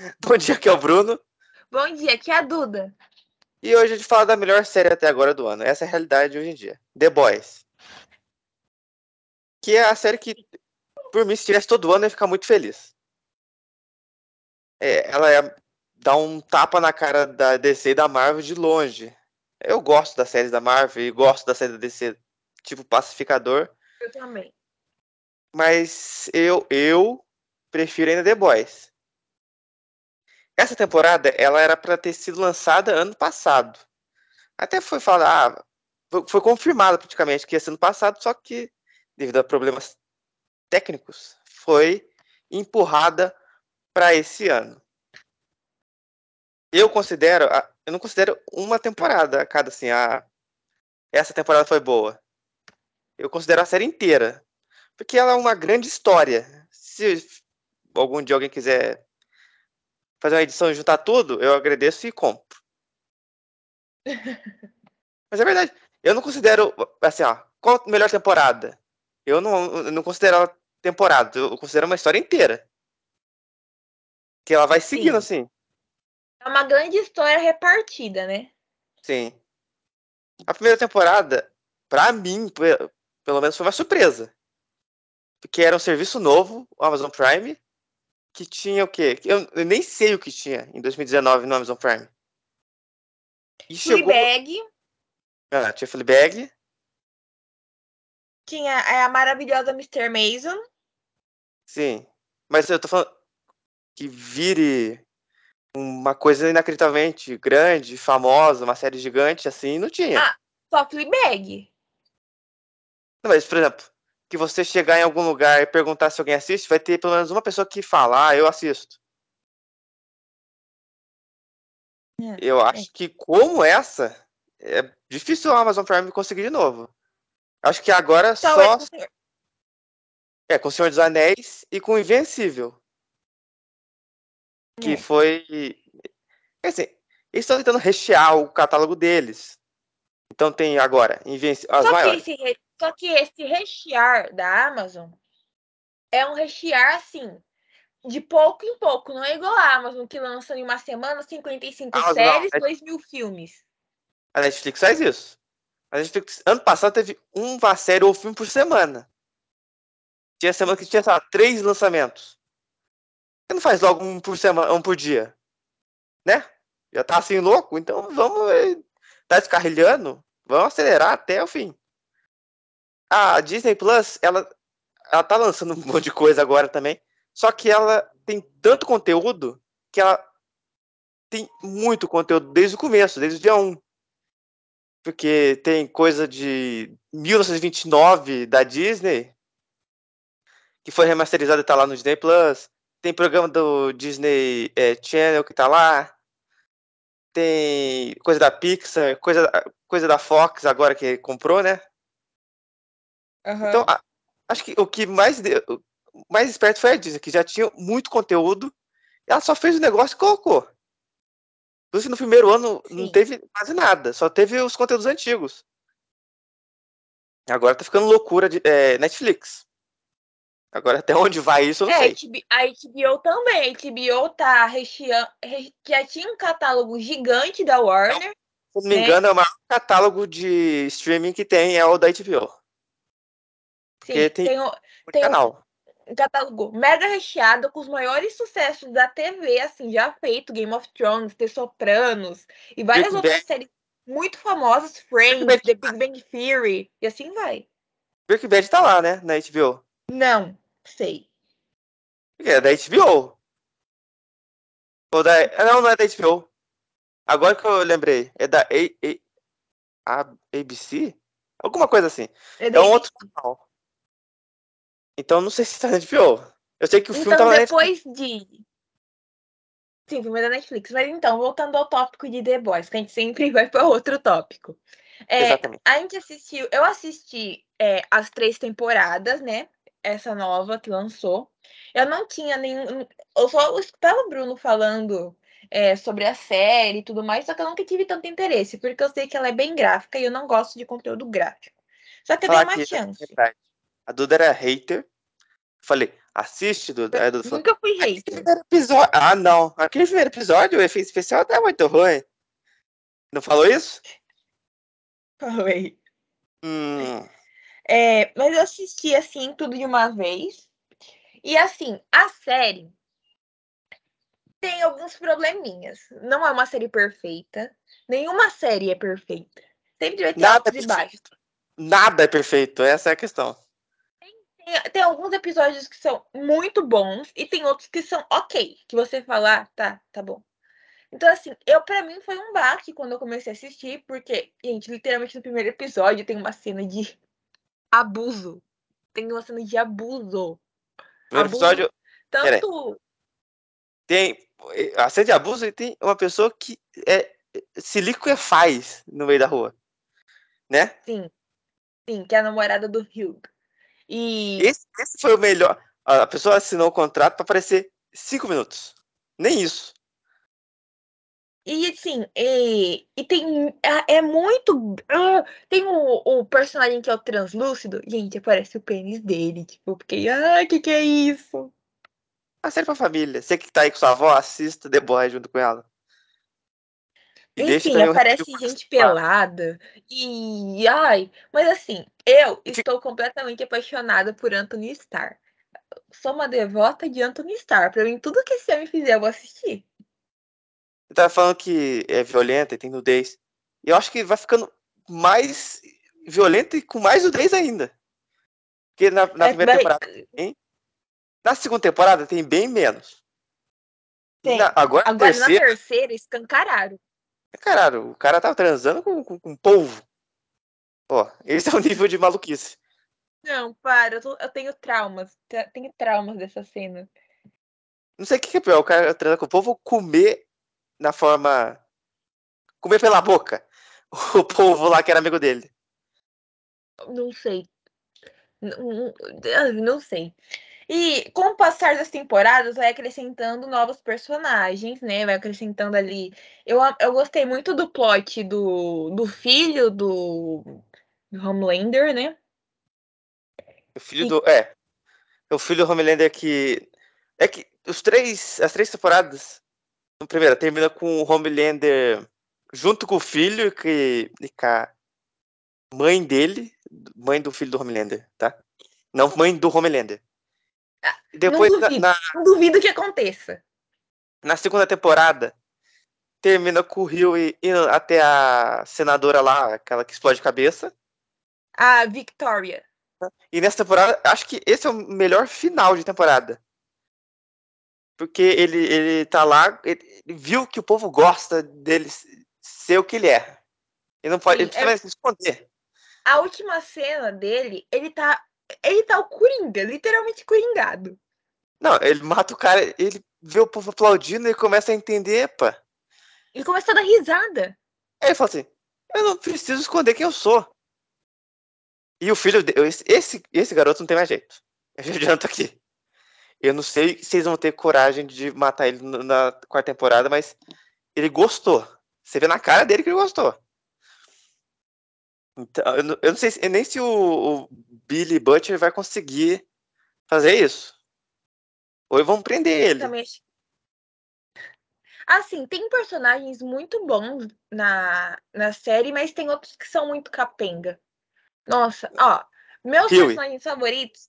Bom dia, aqui é o Bruno. Bom dia, aqui é a Duda. E hoje a gente fala da melhor série até agora do ano. Essa é a realidade hoje em dia. The Boys. Que é a série que, por mim, se tivesse todo ano, eu ia ficar muito feliz. É, ela é, dá um tapa na cara da DC e da Marvel de longe. Eu gosto das séries da Marvel e gosto da série da DC, tipo Pacificador. Eu também. Mas eu, eu prefiro ainda The Boys. Essa temporada, ela era para ter sido lançada ano passado. Até foi falar, ah, foi confirmado praticamente que ia ser ano passado, só que devido a problemas técnicos, foi empurrada para esse ano. Eu considero, eu não considero uma temporada cada assim, a essa temporada foi boa. Eu considero a série inteira, porque ela é uma grande história. Se algum dia alguém quiser fazer uma edição e juntar tudo, eu agradeço e compro. Mas é verdade. Eu não considero, assim, ó, qual a melhor temporada? Eu não, eu não considero ela temporada, eu considero uma história inteira. Que ela vai seguindo, Sim. assim. É uma grande história repartida, né? Sim. A primeira temporada, pra mim, pelo menos foi uma surpresa. Porque era um serviço novo, o Amazon Prime, que tinha o quê? Eu, eu nem sei o que tinha em 2019 no Amazon Prime. E Fleabag. Chegou... Ah, tinha Fleabag. Tinha a maravilhosa Mr. Mason. Sim. Mas eu tô falando que vire uma coisa inacreditavelmente grande, famosa, uma série gigante, assim, não tinha. Ah, só Fleabag. Não, mas, por exemplo, que você chegar em algum lugar e perguntar se alguém assiste, vai ter pelo menos uma pessoa que fala, ah, eu assisto. É, eu acho é. que como essa, é difícil o Amazon Prime conseguir de novo. Acho que agora então, só. É com, senhor... é, com o Senhor dos Anéis e com o Invencível. Que é. foi. Assim, eles estão tentando rechear o catálogo deles. Então tem agora Invencível. As só, maiores. Que esse, só que esse rechear da Amazon é um rechear assim. De pouco em pouco, não é igual a Amazon que lança em uma semana 55 Amazon, séries, não, 2 mil filmes. A Netflix faz isso. A Netflix, ano passado, teve uma série ou filme por semana. Tinha semana que tinha, sei lá, três lançamentos. Você não faz logo um por semana, um por dia? Né? Já tá assim louco? Então vamos. Eh, tá descarrilhando? Vamos acelerar até o fim. A Disney Plus, ela, ela tá lançando um monte de coisa agora também. Só que ela tem tanto conteúdo que ela tem muito conteúdo desde o começo, desde o dia 1 porque tem coisa de 1929 da Disney que foi remasterizado e tá lá no Disney Plus. Tem programa do Disney é, Channel que tá lá. Tem coisa da Pixar, coisa, coisa da Fox agora que comprou, né? Uhum. Então, a, acho que o que mais, mais esperto foi a Disney, que já tinha muito conteúdo. Ela só fez o negócio e colocou. Inclusive, no primeiro ano Sim. não teve quase nada, só teve os conteúdos antigos. Agora tá ficando loucura de é, Netflix. Agora, até onde vai isso, eu não é, sei. A HBO também. A HBO tá recheando. Já tinha um catálogo gigante da Warner. Não, se não me né? engano, é o maior catálogo de streaming que tem é o da HBO. Sim, tem, tem, o, tem canal um catálogo mega recheado com os maiores sucessos da TV, assim, já feito, Game of Thrones, The Sopranos e várias Big outras Bang. séries muito famosas, Friends, The Big Bang Theory, e assim vai. Breaking Bad tá lá, né, na HBO? Não, sei. É da HBO. Ou da... Não, não é da HBO. Agora que eu lembrei, é da A... A... ABC? Alguma coisa assim. É, é um outro canal. Então não sei se tá na HBO. Eu sei que o então, filme tava depois na de. Sim, o filme é da Netflix. Mas então, voltando ao tópico de The Boys, que a gente sempre vai para outro tópico. É, Exatamente. A gente assistiu, eu assisti é, as três temporadas, né? Essa nova que lançou. Eu não tinha nenhum. Eu só escutava o Bruno falando é, sobre a série e tudo mais, só que eu nunca tive tanto interesse, porque eu sei que ela é bem gráfica e eu não gosto de conteúdo gráfico. Só que eu dei uma chance. A Duda era hater Falei, assiste do, é do Nunca fui hater. Episódio... Ah, não. Aquele primeiro episódio, o efeito especial tá muito ruim. Não falou isso? Falei. Hum. É, mas eu assisti assim tudo de uma vez. E assim, a série tem alguns probleminhas. Não é uma série perfeita. Nenhuma série é perfeita. Sempre vai ter Nada altos é e baixos. Nada é perfeito, essa é a questão. Tem, tem, alguns episódios que são muito bons e tem outros que são ok. Que você fala, ah, tá, tá bom. Então, assim, eu para mim foi um baque quando eu comecei a assistir, porque, gente, literalmente no primeiro episódio tem uma cena de abuso. Tem uma cena de abuso. Primeiro abuso, episódio. Tanto. Tem. A cena de abuso e tem uma pessoa que é, se liquefaz no meio da rua. Né? Sim. Sim, que é a namorada do Hugh. E. Esse, esse foi o melhor. A pessoa assinou o contrato para aparecer cinco minutos. Nem isso. E assim, e, e tem. É, é muito. Uh, tem o, o personagem que é o translúcido. Gente, aparece o pênis dele. Tipo, porque. Ai, que que é isso? A série pra família. Você que tá aí com sua avó, assista The Boy junto com ela. E Enfim, aparece gente pelada. E. Ai, mas assim, eu estou completamente apaixonada por Anthony Starr. Sou uma devota de Anthony Starr. Pra mim, tudo que esse homem fizer, eu vou assistir. Você tava falando que é violenta e tem nudez. E eu acho que vai ficando mais violenta e com mais nudez ainda. Porque na, na é, primeira vai... temporada tem. Na segunda temporada tem bem menos. Tem. Na, agora, agora terceira, na terceira, escancararam. Escancararam. O cara tava transando com, com, com polvo. Ó, esse é o nível de maluquice. Não, para, eu, tô, eu tenho traumas. Tenho traumas dessa cena. Não sei o que é pior, o cara transa com o povo ou comer na forma. comer pela boca. O povo lá que era amigo dele. Não sei. Não, não sei. E com o passar das temporadas, vai acrescentando novos personagens, né? Vai acrescentando ali. Eu, eu gostei muito do plot do, do filho do, do Homelander, né? O filho e... do. É. O filho do Homelander que. É que os três. As três temporadas no primeiro, termina com o Homelander junto com o filho que, e com a mãe dele, mãe do filho do Homelander, tá? Não mãe do Homelander. E depois, não duvido, na, não duvido que aconteça. Na segunda temporada, termina com o Rio indo até a senadora lá, aquela que explode cabeça. A Victoria. E nessa temporada, acho que esse é o melhor final de temporada. Porque ele, ele tá lá, ele viu que o povo gosta dele ser o que ele é. Ele não pode, Sim, ele precisa é... se esconder. A última cena dele, ele tá. Ele tá o Coringa, literalmente coringado. Não, ele mata o cara, ele vê o povo aplaudindo e começa a entender, pá. Ele começa a dar risada. Aí ele fala assim: eu não preciso esconder quem eu sou. E o filho dele, esse, esse garoto não tem mais jeito. Eu já adianto aqui. Eu não sei se eles vão ter coragem de matar ele na quarta temporada, mas ele gostou. Você vê na cara dele que ele gostou. Então, eu não, eu não sei nem se o, o, Billy Butcher vai conseguir fazer isso. Ou vão prender ele. Também... Assim, tem personagens muito bons na, na série, mas tem outros que são muito capenga. Nossa, ó, meus Huey. personagens favoritos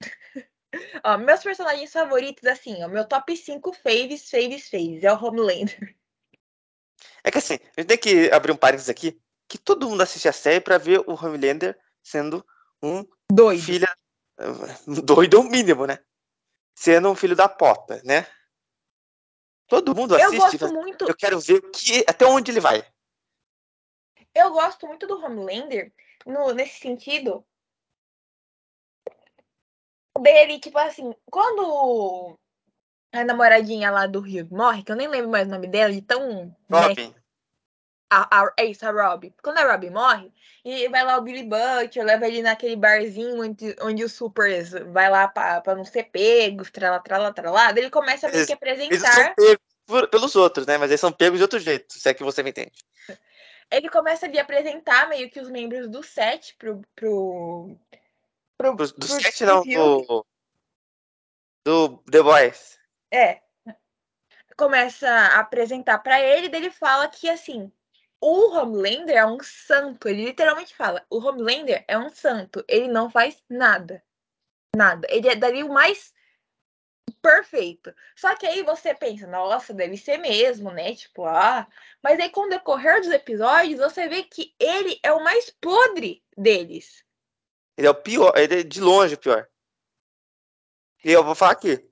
Ó, meus personagens favoritos, assim, ó, meu top 5 faves, faves, faves, é o Homelander. É que assim, a gente tem que abrir um parênteses aqui, que todo mundo assiste a série pra ver o Homelander sendo um doido. filho doido o mínimo, né? Sendo um filho da pota, né? Todo mundo assiste. Eu gosto muito. Eu quero ver que, até onde ele vai. Eu gosto muito do Homelander no, nesse sentido, dele, tipo assim, quando a namoradinha lá do Rio morre, que eu nem lembro mais o nome dela, de tão. Robin. Né, a, a, é isso, a Robin. Quando a Robin morre, e vai lá o Billy Butcher, leva ele naquele barzinho onde, onde os supers vai lá pra, pra não ser pegos, trala, trala, trala. Ele começa a meio que apresentar. Eles são pegos pelos outros, né? Mas eles são pegos de outro jeito, se é que você me entende. Ele começa a apresentar meio que os membros do set pro, pro, Pro, do pro, set, não, do, Do The Boys. É. Começa a apresentar para ele, e ele fala que assim, o Homelander é um santo. Ele literalmente fala: o Homelander é um santo. Ele não faz nada. Nada. Ele é dali o mais perfeito. Só que aí você pensa, nossa, deve ser mesmo, né? Tipo, ah. Mas aí, com o decorrer dos episódios, você vê que ele é o mais podre deles. Ele é o pior, ele é de longe o pior. E eu vou falar aqui.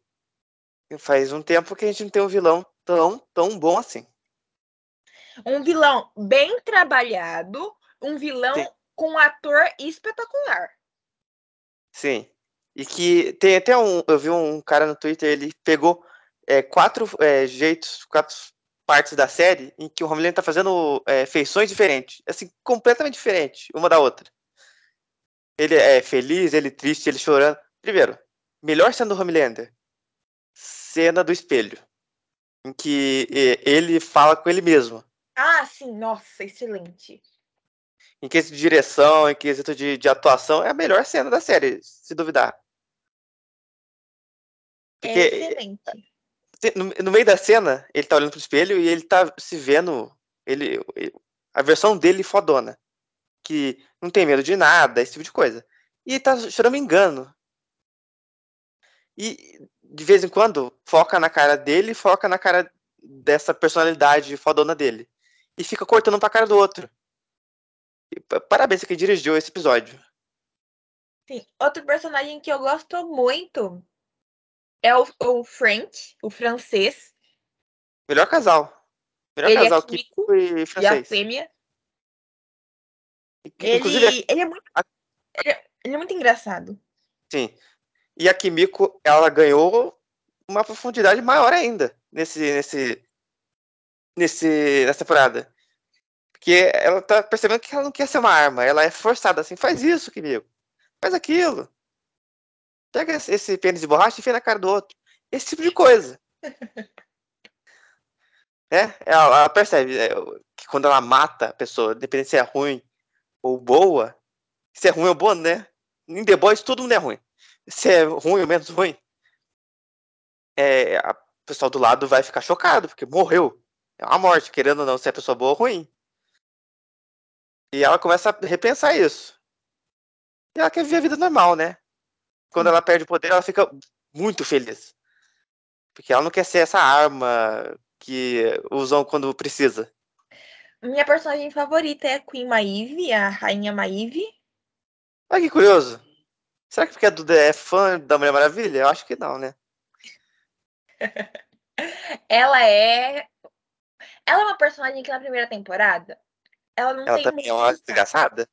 Faz um tempo que a gente não tem um vilão tão, tão bom assim. Um vilão bem trabalhado, um vilão Sim. com um ator espetacular. Sim. E que tem até um. Eu vi um cara no Twitter, ele pegou é, quatro é, jeitos, quatro partes da série em que o Homelander tá fazendo é, feições diferentes. Assim, completamente diferentes, uma da outra. Ele é feliz, ele triste, ele chorando. Primeiro, melhor cena do Homelander. Cena do espelho. Em que ele fala com ele mesmo. Ah, sim, nossa, excelente. Em quesito de direção, em quesito de, de atuação, é a melhor cena da série, se duvidar. É Porque, é excelente. No, no, meio da cena, ele tá olhando pro espelho e ele tá se vendo. Ele, a versão dele fodona. Que não tem medo de nada, esse tipo de coisa. E ele tá chorando engano. E de vez em quando foca na cara dele, foca na cara dessa personalidade fodona dele e fica cortando pra cara do outro. E, parabéns que dirigiu esse episódio. Sim. Outro personagem que eu gosto muito é o, o Frank, o francês. Melhor casal. Melhor ele casal é que e francês. E a fêmea. Inclusive, ele, ele, é muito, ele, é, ele é muito engraçado. Sim. E a Kimiko, ela ganhou uma profundidade maior ainda nesse, nesse, nesse, nessa temporada. Porque ela tá percebendo que ela não quer ser uma arma, ela é forçada assim, faz isso, Kimiko. Faz aquilo. Pega esse pênis de borracha e enfia na cara do outro. Esse tipo de coisa. é, ela, ela percebe é, que quando ela mata a pessoa, independente se é ruim ou boa, se é ruim ou boa, né? Em The Boys todo mundo é ruim. Se é ruim ou menos ruim, é, a pessoal do lado vai ficar chocado, porque morreu. É uma morte, querendo ou não, se é pessoa boa ou ruim. E ela começa a repensar isso. E ela quer viver a vida normal, né? Quando ela perde o poder, ela fica muito feliz. Porque ela não quer ser essa arma que usam quando precisa. Minha personagem favorita é a Queen Maeve, a Rainha Maeve. Olha que curioso. Será que porque a Duda é fã da Mulher Maravilha? Eu acho que não, né? ela é. Ela é uma personagem que na primeira temporada. Ela não ela tem também é uma desgraçada.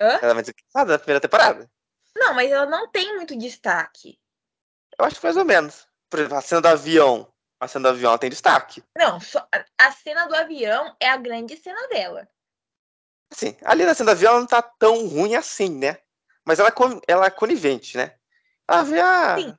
Hã? Ela é uma desgraçada na primeira temporada. Não, mas ela não tem muito destaque. Eu acho que mais ou menos. Por exemplo, a cena do avião. A cena do avião tem destaque. Não, só, a cena do avião é a grande cena dela. Sim, ali na cena do avião ela não tá tão ruim assim, né? Mas ela, é ela é conivente, né? Ela vê, ah, Sim.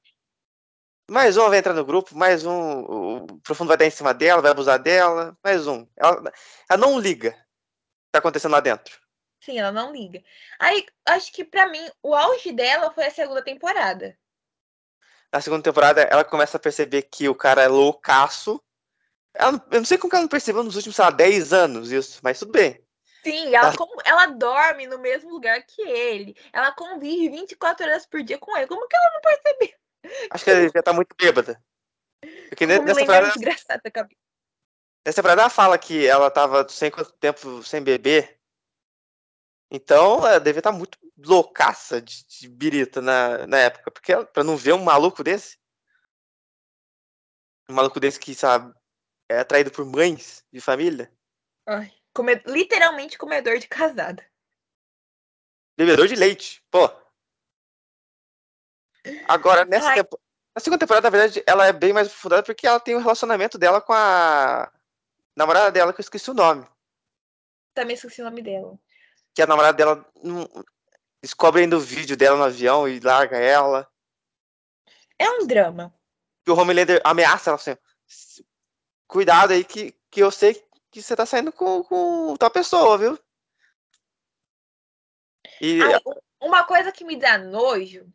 Mais um vai entrar no grupo, mais um, o profundo vai dar em cima dela, vai abusar dela, mais um. Ela, ela não liga o que tá acontecendo lá dentro. Sim, ela não liga. Aí, acho que para mim, o auge dela foi a segunda temporada. Na segunda temporada, ela começa a perceber que o cara é loucaço. Ela, eu não sei como ela não percebeu nos últimos, sei lá, 10 anos isso, mas tudo bem. Sim, ela, ela... ela dorme no mesmo lugar que ele. Ela convive 24 horas por dia com ele. Como que ela não percebeu? Acho que ela já tá muito bêbada. Porque Como nessa temporada. Desgraçada, nessa temporada ela fala que ela tava sem quanto tempo sem beber. Então, ela devia estar tá muito loucaça de, de birita na, na época. Porque pra não ver um maluco desse. Um maluco desse que, sabe, é atraído por mães de família. Ai, come, literalmente comedor de casada. Bebedor de leite, pô. Agora, nessa temporada. Na segunda temporada, na verdade, ela é bem mais aprofundada porque ela tem o um relacionamento dela com a namorada dela, que eu esqueci o nome. Também esqueci o nome dela que a namorada dela descobre ainda o vídeo dela no avião e larga ela. É um drama. E o Homelander ameaça ela assim: cuidado aí que, que eu sei que você tá saindo com, com tal pessoa, viu? E... Ai, uma coisa que me dá nojo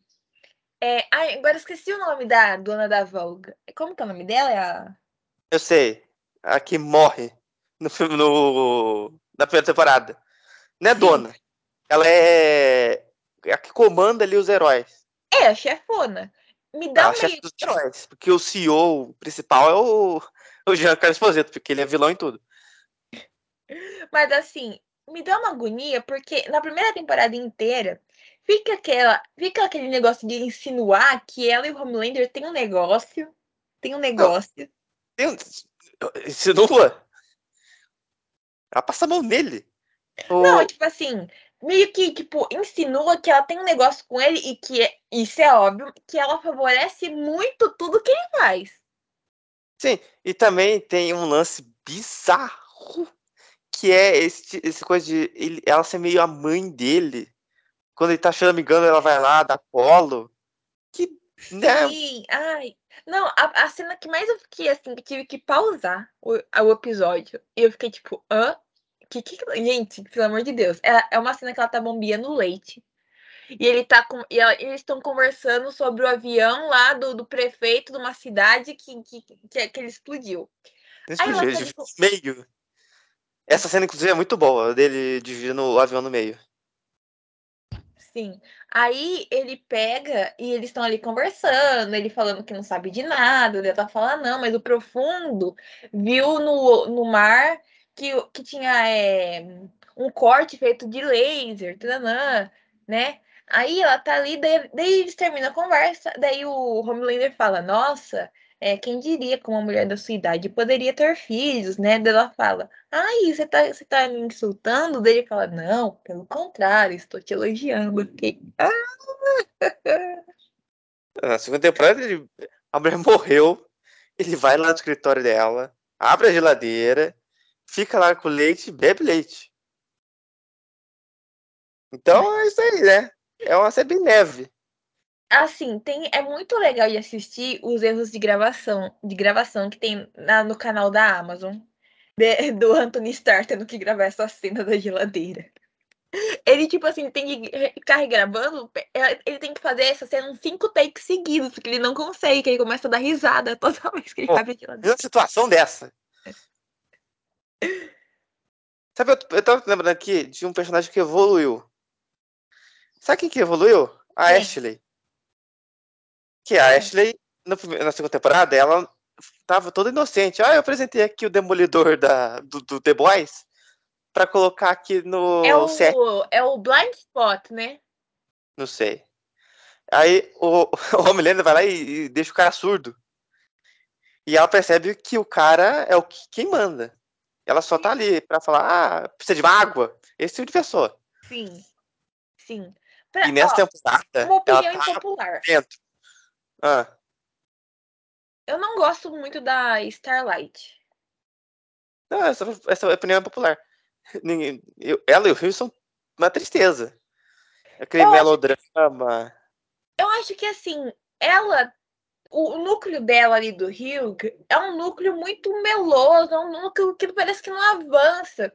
É, ai, agora esqueci o nome da dona da Vogue. Como que é o nome dela? É a... Eu sei. A que morre no filme, no, na primeira temporada. Não é Sim. dona. Ela é a que comanda ali os heróis. É, a chefona. Me dá ah, uma... chefe dos heróis. Porque o CEO principal é o, o Giancarlo Esposito, porque ele é vilão em tudo. Mas assim, me dá uma agonia, porque na primeira temporada inteira fica, aquela, fica aquele negócio de insinuar que ela e o Homelander tem um negócio. Tem um negócio. Não, insinua? Ela passa a mão nele. Não, tipo assim, meio que, tipo, insinua que ela tem um negócio com ele e que, é, isso é óbvio, que ela favorece muito tudo que ele faz. Sim, e também tem um lance bizarro, que é esse, esse coisa de ele, ela ser meio a mãe dele. Quando ele tá choramingando, ela vai lá, dá colo. Que, né? Sim, ai. Não, a, a cena que mais eu fiquei assim, que tive que pausar o, o episódio. E eu fiquei tipo, hã? Que, que, gente, pelo amor de Deus. É, é uma cena que ela tá bombeando leite. E ele tá com. E ela, eles estão conversando sobre o avião lá do, do prefeito de uma cidade que, que, que, que ele explodiu. Explodiu, ele dividiu no meio. Essa cena, inclusive, é muito boa, dele dividindo o avião no meio. Sim. Aí ele pega e eles estão ali conversando, ele falando que não sabe de nada, ele tá falando, não, mas o profundo viu no, no mar que, que tinha é, um corte feito de laser, tananã, né? Aí ela tá ali, daí, daí eles terminam a conversa, daí o Homelander fala, nossa, é, quem diria que uma mulher da sua idade poderia ter filhos, né? Ela fala, ai, você tá, você tá me insultando? Daí ele fala, não, pelo contrário, estou te elogiando. Fiquei, ah! Na segunda temporada, ele, a mulher morreu, ele vai lá no escritório dela, abre a geladeira, fica lá com leite bebe leite. Então é isso aí, né? É uma série bem leve. Assim, tem, é muito legal de assistir os erros de gravação, de gravação que tem na, no canal da Amazon, de, do Anthony Starr tendo que gravar essa cena da geladeira. Ele, tipo assim, tem que ficar gravando, é, ele tem que fazer essa cena uns cinco takes seguidos, porque ele não consegue, que ele começa a dar risada toda vez que ele abre a geladeira. Uma situação dessa. Sabe, eu, eu tava lembrando aqui de um personagem que evoluiu. Sabe quem que evoluiu? A Sim. Ashley. Que a Ashley, no, na segunda temporada, ela tava toda inocente. Ah, eu apresentei aqui o demolidor da, do, do The Boys pra colocar aqui no é o, set. É o Blind Spot, né? Não sei. Aí o, o Homelander vai lá e, e, deixa o cara surdo. E ela percebe que o cara é o que, quem manda. Ela só tá ali pra falar, ah, precisa de água. Esse tipo de pessoa. Sim. Sim. Pra, e nessa ó, temporada. Uma opinião ela tá impopular. Dentro. Ah. Eu não gosto muito da Starlight. Não, essa, essa opinião é popular. Ninguém, eu, ela e o Rio são uma tristeza. Aquele eu melodrama. Acho, eu acho que assim, ela. O núcleo dela ali do Rio é um núcleo muito meloso, é um núcleo que parece que não avança.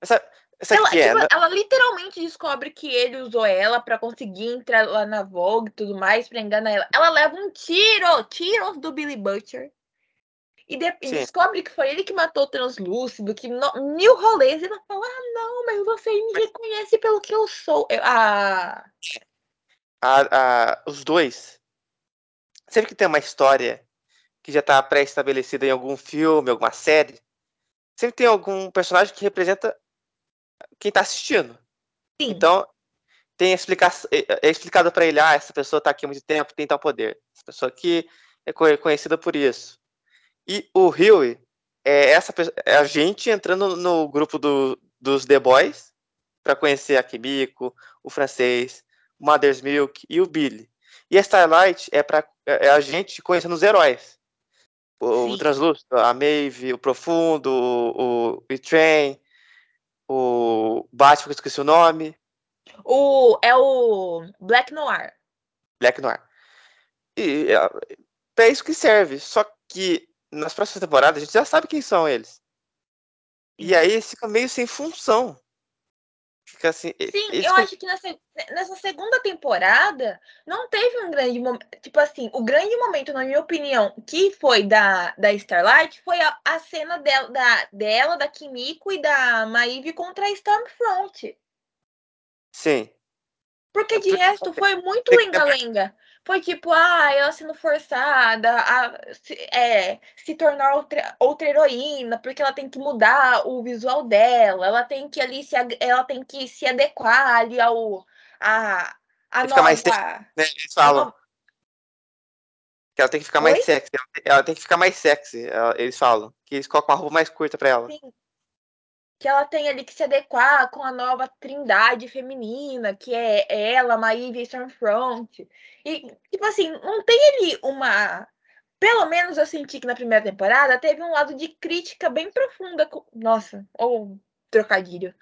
Essa, essa ela, tipo, é, ela literalmente descobre que ele usou ela para conseguir entrar lá na Vogue e tudo mais, pra enganar ela. Ela leva um tiro, tiro do Billy Butcher. E, de, e descobre que foi ele que matou o translúcido, que no, mil rolês, e ela fala: Ah, não, mas você me reconhece pelo que eu sou. Eu, ah... A, a, os dois. Sempre que tem uma história que já tá pré-estabelecida em algum filme, alguma série, sempre tem algum personagem que representa quem tá assistindo. Sim. Então, tem explica é, é explicado para ele, ah, essa pessoa tá aqui há muito tempo, tem tal poder. Essa pessoa aqui é conhecida por isso. E o Huey é essa é a gente entrando no grupo do, dos The Boys para conhecer a Kimiko, o francês, o Mother's Milk e o Billy. E a Starlight é para é a gente conhecendo os heróis. O, o Translúcido, a Maeve, o Profundo, o, o E-Train, o Batman, que eu esqueci o nome. O, é o Black Noir. Black Noir. E é, é isso que serve. Só que nas próximas temporadas a gente já sabe quem são eles. E aí fica meio sem função. Fica assim. Sim, eu acho que nessa, nessa segunda temporada não teve um grande momento. Tipo assim, o grande momento, na minha opinião, que foi da, da Starlight foi a, a cena dela, da, dela, da Kimiko e da Maeve contra a Stormfront. Sim. Porque de resto foi muito lenga-lenga. Foi tipo, ah, ela sendo forçada a se, é, se tornar outra, outra heroína, porque ela tem que mudar o visual dela, ela tem que ali se, ela tem que se adequar ali ao a, a nova. Mais sexy, né? Eles falam. Nova... Que ela tem que ficar Oi? mais sexy. Ela tem que ficar mais sexy, eles falam. Que eles colocam uma roupa mais curta pra ela. Sim que ela tem ali que se adequar com a nova trindade feminina, que é ela, Maeve e Stormfront. E, tipo assim, não tem ali uma. Pelo menos eu senti que na primeira temporada teve um lado de crítica bem profunda. Com... Nossa, ou oh, trocadilho.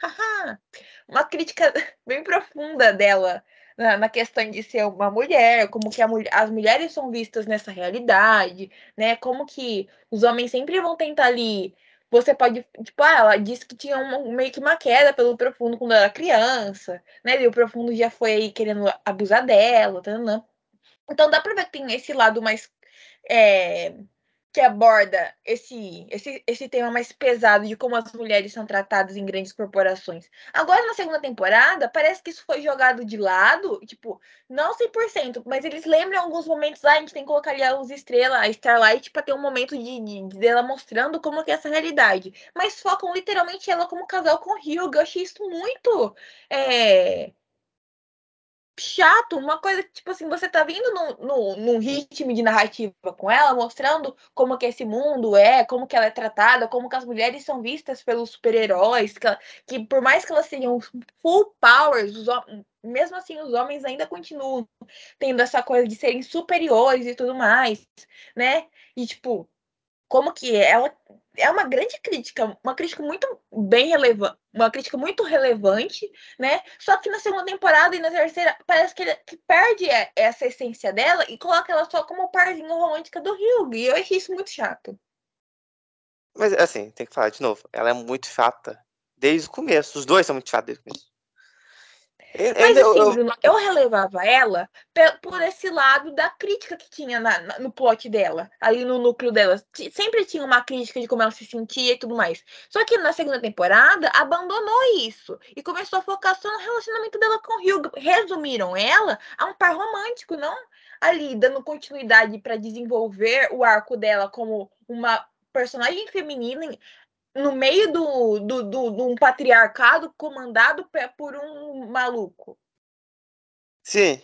uma crítica bem profunda dela na, na, questão de ser uma mulher, como que mulher, as mulheres são vistas nessa realidade, né? Como que os homens sempre vão tentar ali você pode, tipo, ah, ela disse que tinha uma, meio que uma queda pelo profundo quando ela era criança, né? E o profundo já foi aí querendo abusar dela, tá, né? Então dá pra ver que tem esse lado mais é, que aborda esse, esse, esse tema mais pesado de como as mulheres são tratadas em grandes corporações. Agora, na segunda temporada, parece que isso foi jogado de lado, tipo, não 100%, mas eles lembram alguns momentos, ah, a gente tem que colocar ali a luz estrela, a Starlight, para ter um momento de, de, dela mostrando como que é essa realidade. Mas focam literalmente ela como casal com o Hugh. Eu achei isso muito. É, chato, uma coisa que, tipo assim, você tá vindo num, num, num, ritmo de narrativa com ela, mostrando como que esse mundo é, como que ela é tratada, como que as mulheres são vistas pelos super-heróis, que, que, por mais que elas tenham full powers, os, mesmo assim os homens ainda continuam tendo essa coisa de serem superiores e tudo mais, né? E, tipo, como que ela é uma grande crítica, uma crítica muito bem relevante, uma crítica muito relevante, né? Só que na segunda temporada e na terceira parece que, ele, que perde essa essência dela e coloca ela só como parzinho romântica do Hugh. E eu achei isso muito chato. Mas assim, tem que falar de novo, ela é muito chata desde o começo. Os dois são muito chatos desde o começo. Mas assim, eu, eu relevava ela por esse lado da crítica que tinha na, na, no plot dela, ali no núcleo dela. Sempre tinha uma crítica de como ela se sentia e tudo mais. Só que na segunda temporada abandonou isso e começou a focar só no relacionamento dela com o Hugh. Resumiram ela a um par romântico, não ali dando continuidade para desenvolver o arco dela como uma personagem feminina no meio do, do, do, de um patriarcado comandado por um maluco. Sim,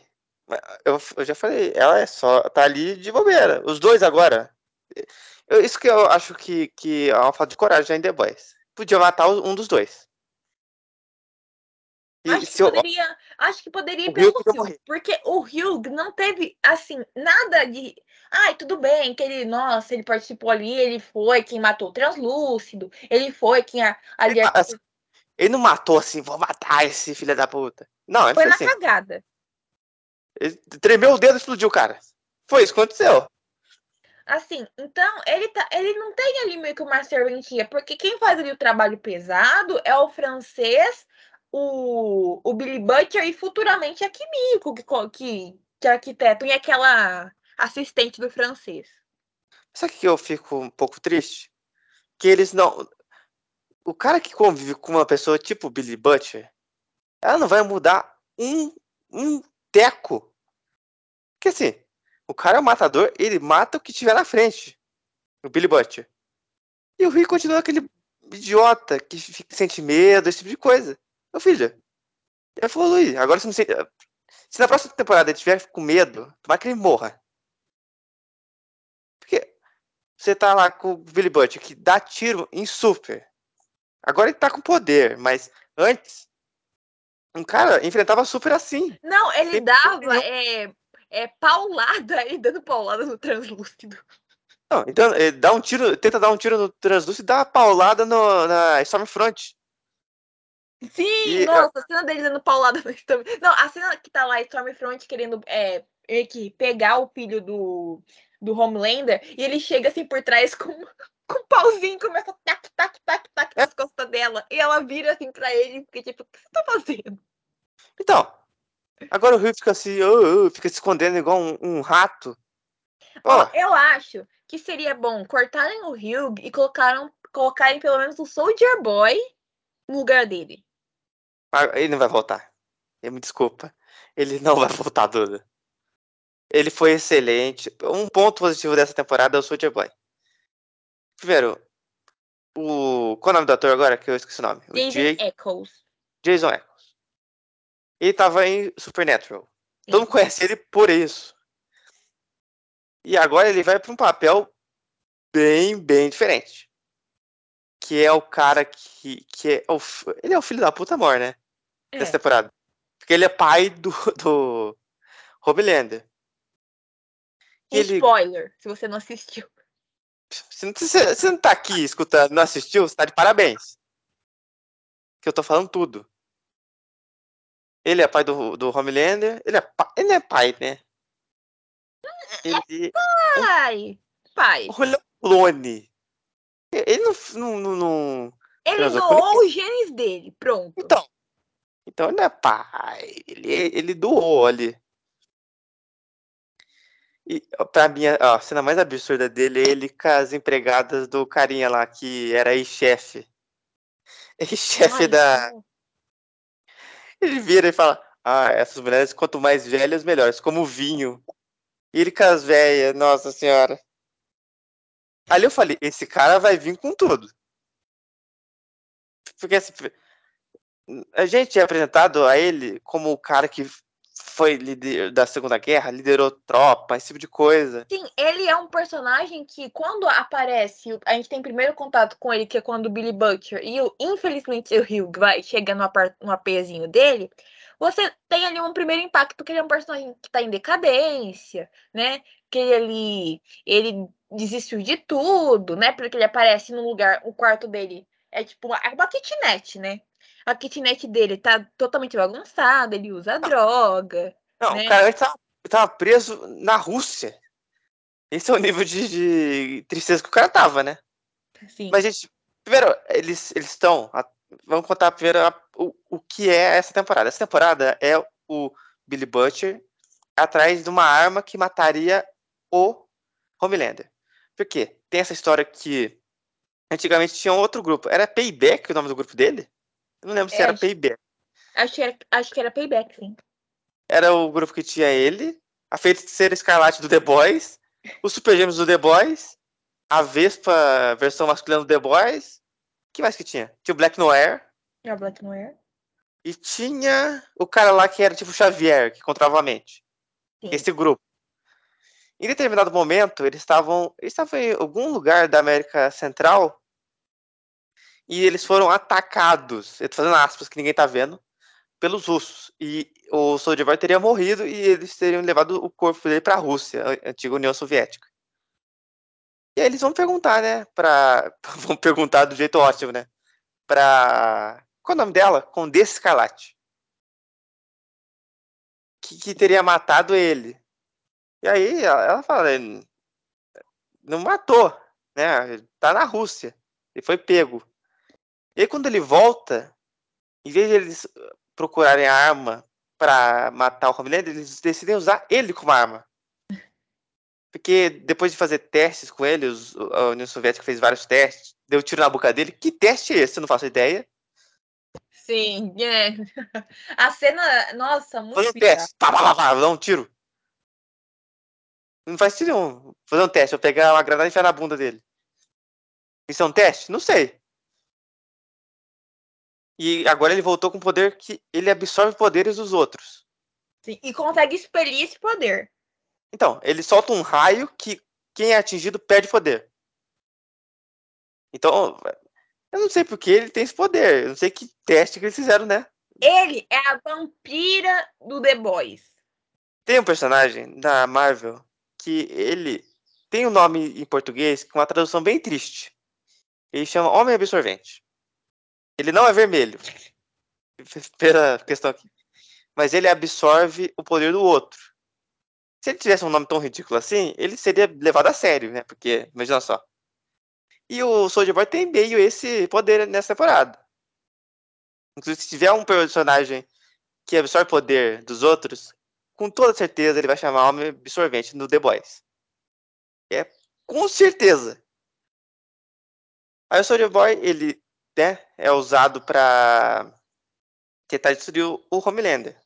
eu, eu já falei, ela é só tá ali de bobeira. Os dois agora. Eu, isso que eu acho que, que é uma falta de coragem em The Boys. Podia matar um dos dois. E acho, que poderia, eu... acho que poderia ir pelo Hugh, porque o Hugh não teve, assim, nada de. Ai, tudo bem, que ele, nossa, ele participou ali, ele foi quem matou o translúcido, ele foi quem ali. Ele, assim, ele não matou assim, vou matar esse filho da puta. Não, ele foi na assim. cagada. Ele tremeu o dedo e explodiu, cara. Foi isso que aconteceu. Assim, então ele, tá, ele não tem ali meio que uma serventia, porque quem faz ali o trabalho pesado é o francês o, o Billy Butcher e futuramente a Kimiko, que, que, que arquiteto e aquela assistente do francês. Sabe que eu fico um pouco triste? Que eles não. O cara que convive com uma pessoa tipo Billy Butcher, ela não vai mudar um, um teco. Porque assim, o cara é o matador, ele mata o que tiver na frente. O Billy Butcher. E o Rick continua aquele idiota que sente medo, esse tipo de coisa. Meu filho, evolui. Agora você não sei. Se na próxima temporada ele tiver com medo, vai que ele morra. Porque você tá lá com o Billy Butcher que dá tiro em super. Agora ele tá com poder, mas antes um cara enfrentava super assim. Não, ele dava é, é, paulada aí, dando paulada no translúcido. Não, então ele dá um tiro, tenta dar um tiro no translúcido e dá uma paulada no, na Stormfront. Sim, e, nossa, a cena dele dando paulada no Storm. Não, a cena que tá lá, Stormfront querendo é, que pegar o filho do, do Homelander, e ele chega assim por trás com, com um pauzinho, começa a tac, tac, tac, tac nas costas dela. E ela vira assim pra ele, porque tipo, o que você tá fazendo? Então, agora o Rio fica assim, oh, oh, fica se escondendo igual um, um rato. Oh. eu acho que seria bom cortarem o Hugh e colocaram, colocarem pelo menos o Soldier Boy no lugar dele. Ele não vai voltar. Me desculpa. Ele não vai voltar, Duda. Ele foi excelente. Um ponto positivo dessa temporada é o Soldier Boy. Primeiro, o. Qual é o nome do ator agora? Que eu esqueci o nome. Jason Jay... Eccles. Jason Eccles. Ele tava em Supernatural. Sim. Todo mundo conhece ele por isso. E agora ele vai para um papel bem, bem diferente. Que é o cara que, que é o, ele é o filho da puta amor, né? É. Dessa temporada. Porque ele é pai do, do Homelander. Ele... Spoiler, se você não assistiu. Você não, você, você não tá aqui escutando, não assistiu, você tá de parabéns. Que eu tô falando tudo. Ele é pai do, do Homelander. Ele é, pai, ele é pai, né? Ele, pai! Pai. Olha o clone. Ele não. não, não, não ele doou os genes dele, pronto. Então. Então ele é pai. Ele, ele doou ali. E pra mim, ó, a cena mais absurda dele é ele com as empregadas do carinha lá, que era ex-chefe. Ex-chefe da. Não. Ele vira e fala: Ah, essas mulheres, quanto mais velhas, melhores, como vinho. E ele com as velhas, nossa senhora. Ali eu falei: esse cara vai vir com tudo. Porque assim, a gente é apresentado a ele como o cara que foi líder da Segunda Guerra, liderou tropa, esse tipo de coisa. Sim, ele é um personagem que, quando aparece, a gente tem primeiro contato com ele, que é quando o Billy Butcher e o, infelizmente, o Hugh vai chega no, apezinho dele, você tem ali um primeiro impacto que ele é um personagem que tá em decadência, né? Que ele, ele desistiu de tudo, né? Porque ele aparece no lugar, o quarto dele é tipo uma, uma kitnet, né? A kitnet dele tá totalmente bagunçada, ele usa droga. Não, né? o cara tava, tava preso na Rússia. Esse é o nível de, de, tristeza que o cara tava, né? Sim. Mas, gente, primeiro, eles estão. Vamos contar primeiro a, o, o que é essa temporada. Essa temporada é o Billy Butcher atrás de uma arma que mataria o Homelander. Por quê? Tem essa história que antigamente tinha um outro grupo. Era Payback o nome do grupo dele? Eu não lembro é, se era acho, Payback. Acho que, era, acho que era Payback, sim. Era o grupo que tinha ele, a Feiticeira Escarlate do The Boys, os Super Gêmeos do The Boys, a Vespa versão masculina do The Boys. O que mais que tinha? Tinha o Black Noir. É o Black Noir. E tinha o cara lá que era tipo Xavier, que controlava a mente. Sim. Esse grupo. Em determinado momento, eles estavam, eles estavam em algum lugar da América Central e eles foram atacados, eu tô fazendo aspas que ninguém tá vendo, pelos russos. E o Soldier teria morrido e eles teriam levado o corpo dele para a Rússia, a antiga União Soviética. E aí eles vão perguntar, né, pra... vão perguntar do jeito ótimo, né, pra... Qual é o nome dela? Condessa Escarlate. Que, que teria matado ele. E aí ela fala, não matou, né, tá na Rússia. Ele foi pego. E aí quando ele volta, em vez de eles procurarem a arma para matar o Homelander, eles decidem usar ele como arma. Porque depois de fazer testes com ele, os, a União Soviética fez vários testes, deu tiro na boca dele. Que teste é esse? Eu não faço ideia. Sim, é. A cena, nossa, muito Fazer um teste, pá, pá, pá, pá, dar um tiro. Não faz sentido nenhum. Fazer um teste, eu pegar uma granada e enfiar na bunda dele. Isso é um teste? Não sei. E agora ele voltou com poder que ele absorve poderes dos outros. Sim, e consegue expelir esse poder. Então, ele solta um raio que quem é atingido perde poder. Então, eu não sei porque ele tem esse poder. Eu não sei que teste que eles fizeram, né? Ele é a vampira do The Boys. Tem um personagem da Marvel que ele tem um nome em português com uma tradução bem triste. Ele chama Homem Absorvente. Ele não é vermelho. Pela questão aqui. Mas ele absorve o poder do outro. Se ele tivesse um nome tão ridículo assim, ele seria levado a sério, né? Porque, imagina só. E o Soldier Boy tem meio esse poder nessa temporada. Inclusive, se tiver um personagem que absorve poder dos outros, com toda certeza ele vai chamar Homem Absorvente no The Boys. É, com certeza. Aí o Soldier Boy, ele né, é usado para tentar destruir o Homelander.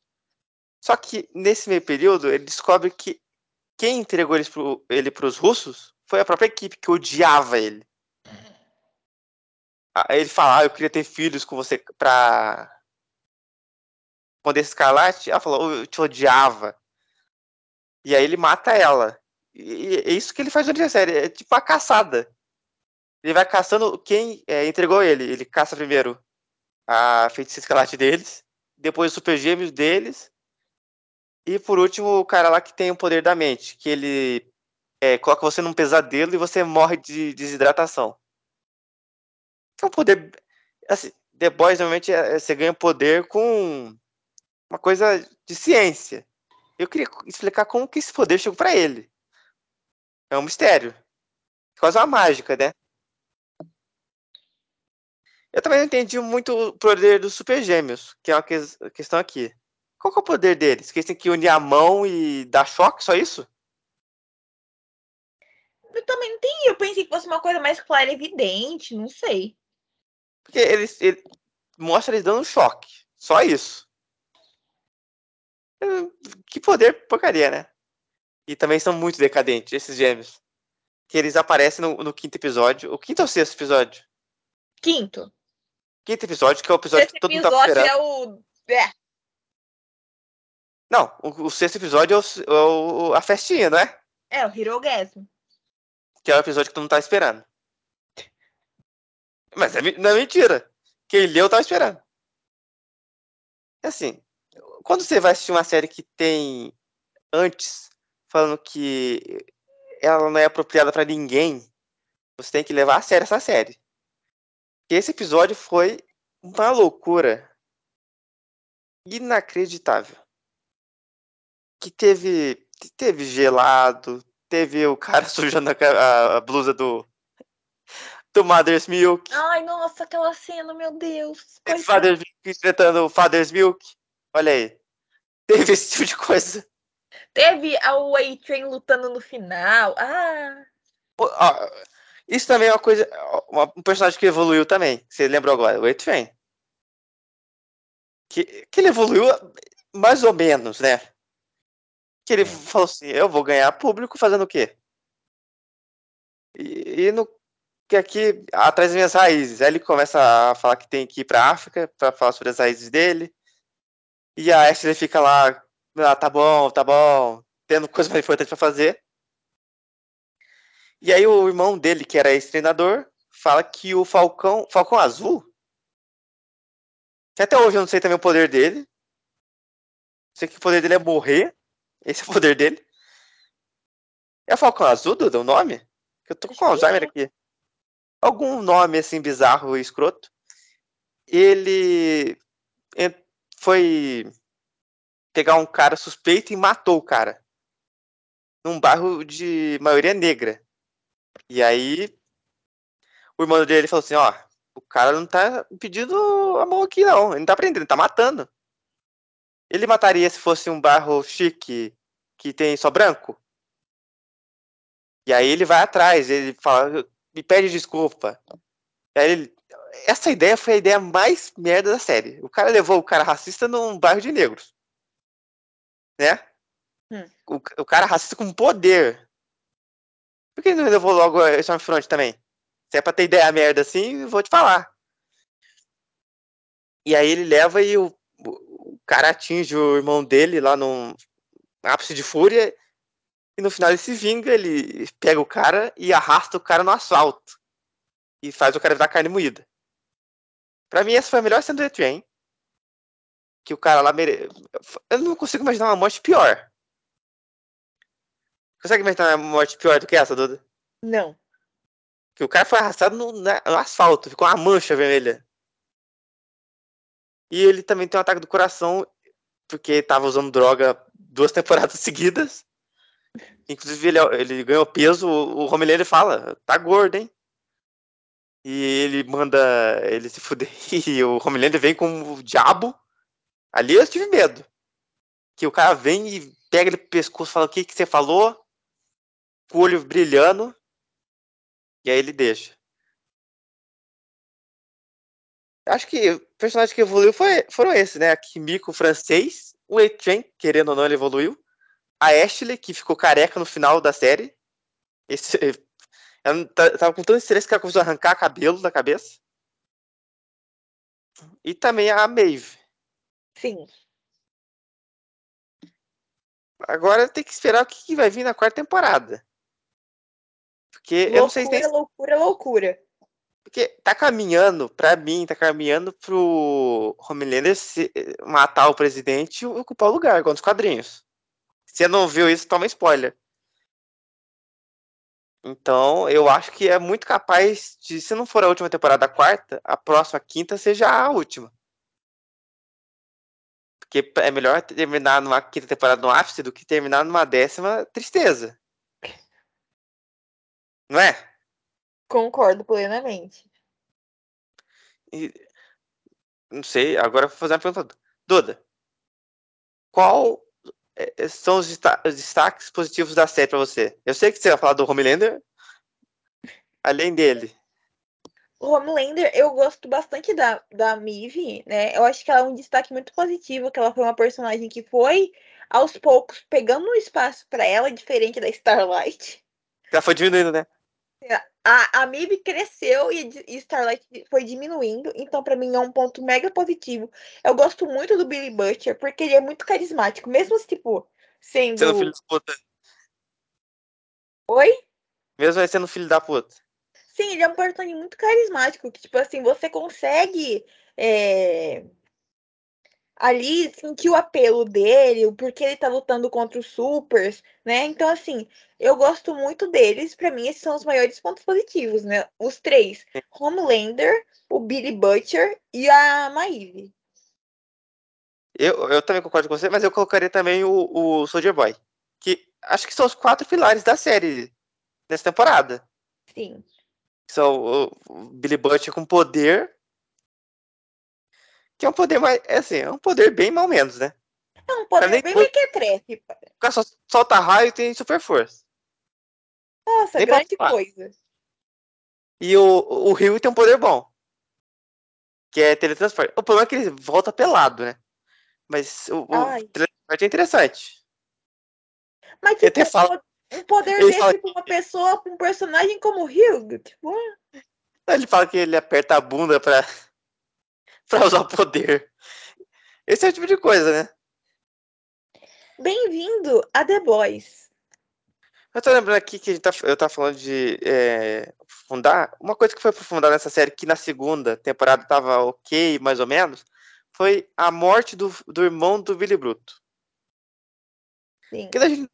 Só que nesse meio período, ele descobre que quem entregou ele para os russos foi a própria equipe que odiava ele. Aí ele fala, ah, eu queria ter filhos com você pra Poder Escarlate. Ela falou, eu te odiava. E aí ele mata ela. E é isso que ele faz durante a série. É tipo a caçada. Ele vai caçando quem é, entregou ele. Ele caça primeiro a feiticeira escarlate deles, depois os super gêmeos deles, e por último o cara lá que tem o poder da mente, que ele é, coloca você num pesadelo e você morre de desidratação. É um poder. Assim, The Boys normalmente é, você ganha poder com uma coisa de ciência. Eu queria explicar como que esse poder chegou para ele. É um mistério. Quase uma mágica, né? Eu também não entendi muito o poder dos super gêmeos, que é uma que questão aqui. Qual que é o poder deles? Que eles têm que unir a mão e dar choque, só isso? Eu também não entendi. Eu pensei que fosse uma coisa mais clara e evidente, não sei. Porque eles, ele mostra eles dando choque. Só isso. Que poder porcaria, né? E também são muito decadentes, esses gêmeos. Que eles aparecem no, no quinto episódio. O quinto ou sexto episódio? Quinto. Quinto episódio, que é o episódio Esse que todo mundo tá esperando. é o. É. Não, o, o sexto episódio é, o, é o, a festinha, não é? É, o Hirogasm. Que é o episódio que todo mundo tá esperando. Mas é, não é mentira. Quem leu tava esperando. É assim, quando você vai assistir uma série que tem antes falando que ela não é apropriada para ninguém, você tem que levar a sério essa série. Esse episódio foi uma loucura inacreditável. Que teve teve gelado, teve o cara sujando a, a blusa do do Mother's Milk. Ai, nossa, aquela cena, meu Deus. Father's Milk enfrentando o Father's Milk. Olha aí. Teve esse tipo de coisa. Teve o A-Train lutando no final. Ah. Isso também é uma coisa. Um personagem que evoluiu também. Você lembrou agora? O A-Train. Que, que ele evoluiu mais ou menos, né? Que ele falou assim: eu vou ganhar público fazendo o quê? E, e no que aqui atrás das minhas raízes. Aí ele começa a falar que tem que ir pra África para falar sobre as raízes dele. E a Ashley fica lá, ah, tá bom, tá bom, tendo coisa mais importante para fazer. E aí o irmão dele, que era ex-treinador, fala que o Falcão, Falcão Azul, que até hoje eu não sei também o poder dele. Sei que o poder dele é morrer. Esse é o poder dele. É Falcão Azul, Duda, o nome? Eu tô com Alzheimer aqui. Algum nome assim bizarro e escroto. Ele foi pegar um cara suspeito e matou o cara. Num bairro de maioria negra. E aí o irmão dele falou assim, ó, o cara não tá pedindo a mão aqui não, ele não tá prendendo, ele tá matando. Ele mataria se fosse um bairro chique que tem só branco? E aí ele vai atrás, ele fala, me pede desculpa. E aí ele, essa ideia foi a ideia mais merda da série. O cara levou o cara racista num bairro de negros. Né? Hum. O, o, cara racista com poder. Por que não levou logo a Stormfront também? Se é pra ter ideia merda assim, vou te falar. E aí ele leva e o, o cara atinge o irmão dele lá num ápice de fúria. E no final ele se vinga, ele pega o cara e arrasta o cara no asfalto. E faz o cara virar carne moída. Pra mim, essa foi a melhor cena do The Que o cara lá mere... Eu não consigo imaginar uma morte pior. Consegue imaginar uma morte pior do que essa, Duda? Não. Que o cara foi arrastado no, no asfalto, ficou uma mancha vermelha. E ele também tem um ataque do coração, porque tava usando droga duas temporadas seguidas. Inclusive, ele, ele ganhou peso. O Homelander fala: tá gordo, hein? E ele manda ele se fuder. E o Homelander vem com o diabo. Ali eu tive medo. Que o cara vem e pega ele pro pescoço e fala: O que, que você falou? Com o olho brilhando. E aí ele deixa. Acho que o personagem que evoluiu foi, foram esses, né? A Kimiko francês, o A-Train, querendo ou não, ele evoluiu. A Ashley, que ficou careca no final da série. Esse, ela tava com tanto estresse que ela começou a arrancar cabelo da cabeça. E também a Maeve. Sim. Agora tem que esperar o que vai vir na quarta temporada. Porque loucura, eu não sei se tem... loucura, loucura. Porque tá caminhando, pra mim, tá caminhando pro Homelander matar o presidente e ocupar o lugar, igual nos quadrinhos. Se você não viu isso, toma spoiler. Então, eu acho que é muito capaz de, se não for a última temporada, a quarta, a próxima quinta seja a última. Porque é melhor terminar numa quinta temporada no ápice do que terminar numa décima tristeza. Não é? Concordo plenamente. E, não sei, agora vou fazer uma pergunta. Duda, qual é, é, são os destaques positivos da série para você? Eu sei que você vai falar do Homelander, além dele. O Homelander, eu gosto bastante da, da Mive, né? Eu acho que ela é um destaque muito positivo, que ela foi uma personagem que foi, aos poucos, pegando um espaço para ela, diferente da Starlight. Ela foi diminuindo, né? A, a Mib cresceu e, e Starlight foi diminuindo, então para mim é um ponto mega positivo. Eu gosto muito do Billy Butcher porque ele é muito carismático, mesmo tipo sendo. Sendo filho da puta. Oi? Mesmo ele sendo filho da puta. Sim, ele é um personagem muito carismático, que tipo assim, você consegue é, ali sentir o apelo dele, o porquê ele tá lutando contra os supers, né? Então, assim, eu gosto muito deles. Para mim, esses são os maiores pontos positivos, né? Os três: Homelander, o Billy Butcher e a Maeve. Eu, eu também concordo com você, mas eu colocaria também o, o Soldier Boy. Que acho que são os quatro pilares da série nessa temporada. Sim. São o Billy Butcher com poder que é um poder mais. É assim, é um poder bem mal menos, né? É um poder nem, bem mequetrefe. O cara só solta raio e tem super força. Nossa, nem grande coisa. E o, o Rio tem um poder bom. Que é teletransporte. O problema é que ele volta pelado, né? Mas o, o teletransporte é interessante. Mas tipo, fala... um poder ele desse fala... pra uma pessoa, pra um personagem como o Rio, tipo. Ele fala que ele aperta a bunda pra para usar o poder. Esse é o tipo de coisa, né? Bem-vindo a The Boys. Eu tô lembrando aqui que tá, eu tava falando de é, fundar. Uma coisa que foi aprofundada nessa série, que na segunda temporada tava ok, mais ou menos, foi a morte do, do irmão do Billy Bruto. Sim. Porque a gente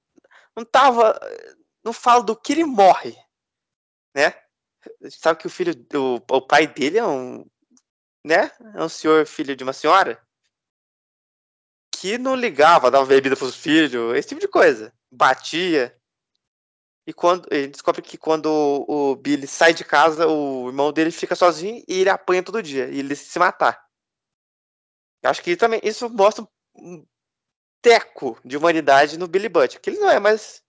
não tava. Não fala do que ele morre, né? A gente sabe que o filho. O, o pai dele é um né? É um senhor filho de uma senhora que não ligava, dava bebida pros filhos, esse tipo de coisa. Batia. E quando ele descobre que quando o, Billy sai de casa, o irmão dele fica sozinho e ele apanha todo dia. E ele se matar. Eu acho que também isso mostra um teco de humanidade no Billy Butcher, que ele não é mais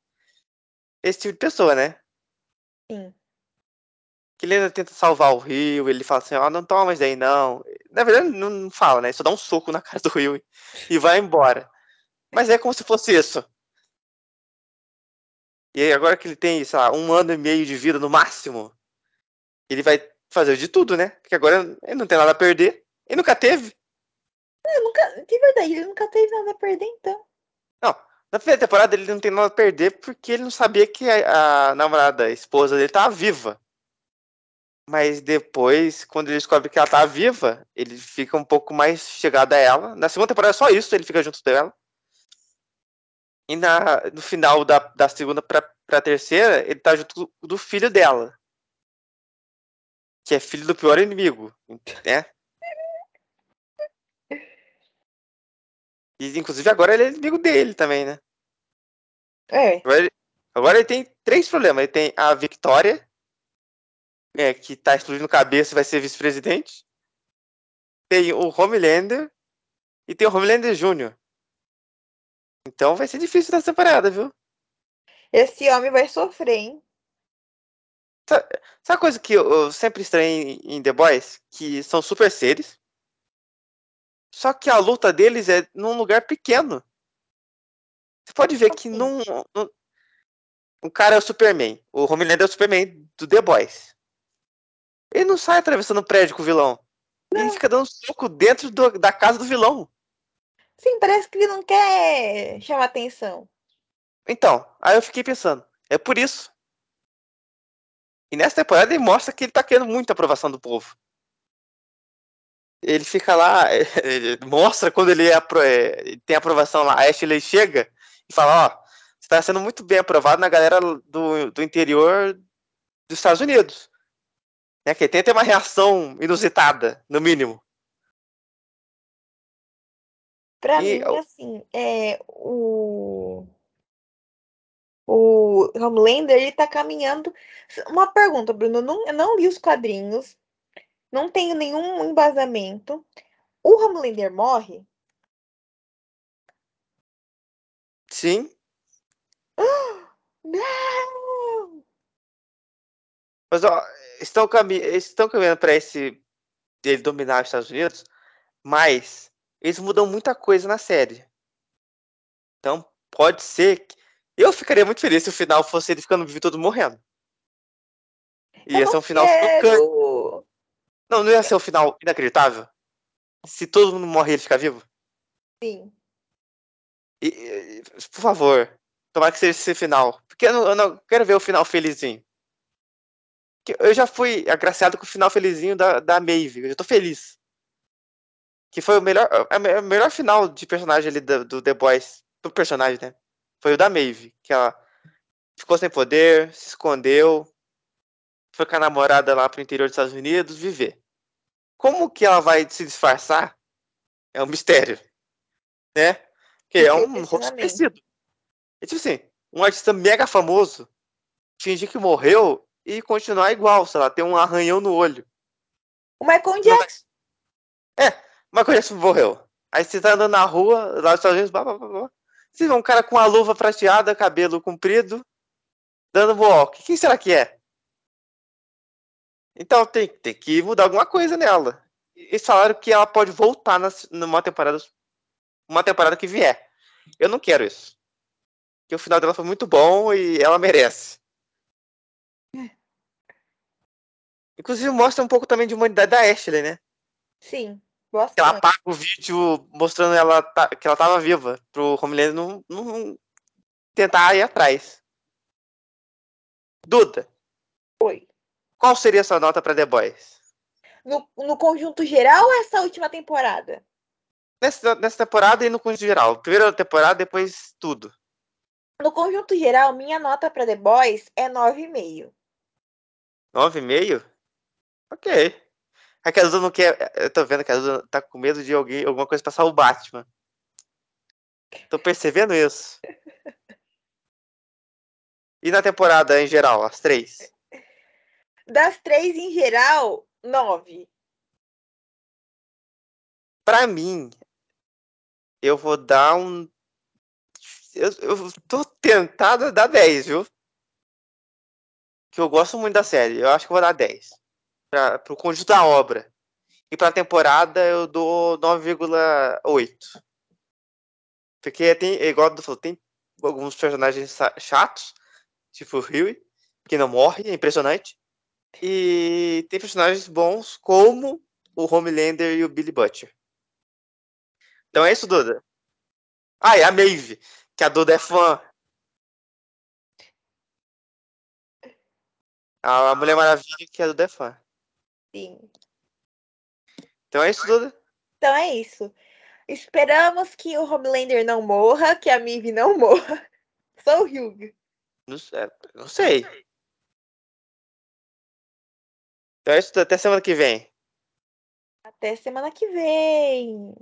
esse tipo de pessoa, né? Sim que ele ainda tenta salvar o Rio, ele fala assim, ó, oh, não toma mais daí não. Na verdade, não, não fala, né? Ele só dá um soco na cara do Rio e vai embora. Mas é como se fosse isso. E agora que ele tem, sei lá, um ano e meio de vida no máximo, ele vai fazer de tudo, né? Porque agora ele não tem nada a perder. Ele nunca teve. É, nunca, de verdade, ele nunca teve nada a perder, então. Não, na primeira temporada ele não tem nada a perder porque ele não sabia que a, a namorada, a esposa dele, tava viva. Mas depois, quando ele descobre que ela tá viva, ele fica um pouco mais chegado a ela. Na segunda temporada é só isso, ele fica junto dela. E na, no final da, da segunda pra, pra terceira, ele tá junto do, do filho dela. Que é filho do pior inimigo, né? E, inclusive agora ele é inimigo dele também, né? É. Agora ele, agora ele tem três problemas. Ele tem a Victoria, é, que tá explodindo cabeça e vai ser vice-presidente. Tem o Homelander e tem o Homelander Jr. Então vai ser difícil essa temporada, viu? Esse homem vai sofrer, hein? Sabe, sabe a coisa que eu, sempre estranhei em The Boys? Que são super seres. Só que a luta deles é num lugar pequeno. Você pode ver que num, num, o cara é o Superman. O Homelander é o Superman do The Boys. Ele não sai atravessando o prédio com o vilão. Não. Ele fica dando soco dentro do, da casa do vilão. Sim, parece que ele não quer chamar atenção. Então, aí eu fiquei pensando, é por isso. E nessa temporada ele mostra que ele tá querendo muita aprovação do povo. Ele fica lá, ele mostra quando ele, é, é tem aprovação lá, a Ashley chega e fala, ó, você tá sendo muito bem aprovado na galera do, do interior dos Estados Unidos. Né, que tem até uma reação inusitada, no mínimo. Pra e, mim, assim, é, o o Homelander, ele tá caminhando. Uma pergunta, Bruno. Não, eu não li os quadrinhos. Não tenho nenhum embasamento. O Homelander morre? Sim. Não! Mas, ó, estão, cami estão caminhando para esse. ele dominar os Estados Unidos, mas eles mudam muita coisa na série. Então, pode ser que eu ficaria muito feliz se o final fosse ele ficando vivo e todo morrendo. Ia ser um final. Não, não ia ser um final inacreditável? Se todo mundo morre e ele ficar vivo? Sim. E, e, por favor, tomara que seja esse final. Porque eu não, eu não quero ver o final felizinho. Eu já fui agraciado com o final felizinho da, da Maeve. Eu já tô feliz. Que foi o melhor, o melhor final de personagem ali do, do The Boys. Do personagem, né? foi o da Maeve, que ela ficou sem poder, se escondeu, foi com a namorada lá pro interior dos Estados Unidos viver. Como que ela vai se disfarçar? É um mistério, né? Porque é um rosto conhecido. É tipo assim, um artista mega famoso fingir que morreu e continuar igual, sei lá, ter um arranhão no olho. O Michael Jackson. É, o Michael Jackson morreu. Aí você tá andando na rua, lá nos Estados Unidos, blá, blá, blá, blá. Você vê um cara com a luva prateada, cabelo comprido, dando walk. Quem será que é? Então tem, tem que mudar alguma coisa nela. Eles falaram que ela pode voltar nas, numa temporada uma temporada que vier. Eu não quero isso. Porque o final dela foi muito bom e ela merece. Inclusive mostra um pouco também de humanidade da Ashley, né? Sim. Bastante. Ela apaga o vídeo mostrando ela que ela tava viva, pro Homelander não, não tentar ir atrás. Duda. Oi. Qual seria a sua nota para The Boys? No, no conjunto geral ou essa última temporada? Nessa, nessa temporada e no conjunto geral. Primeira temporada, depois tudo. No conjunto geral, minha nota para The Boys é 9,5. 9,5? Ok. É a Duda não quer. Eu tô vendo que a Duda tá com medo de alguém, alguma coisa passar o Batman. Tô percebendo isso. E na temporada em geral, as três? Das três em geral, nove. Pra mim, eu vou dar um. Eu, eu tô tentado a dar 10, viu? Que eu gosto muito da série. Eu acho que eu vou dar 10 para o conjunto da obra. E para a temporada eu dou 9,8. Porque tem, igual do falou, tem alguns personagens chatos, tipo o Huey, que não morre, é impressionante. E tem personagens bons como o Homelander e o Billy Butcher. Então é isso, Duda. Ah, e a Maeve, que a Duda é fã. A Mulher Maravilha, que a Duda é fã. Sim. Então é isso, Duda? Então é isso. Esperamos que o Homelander não morra, que a Mive não morra. Sou o Hugh. Não, não sei. Então é isso, até semana que vem. Até semana que vem.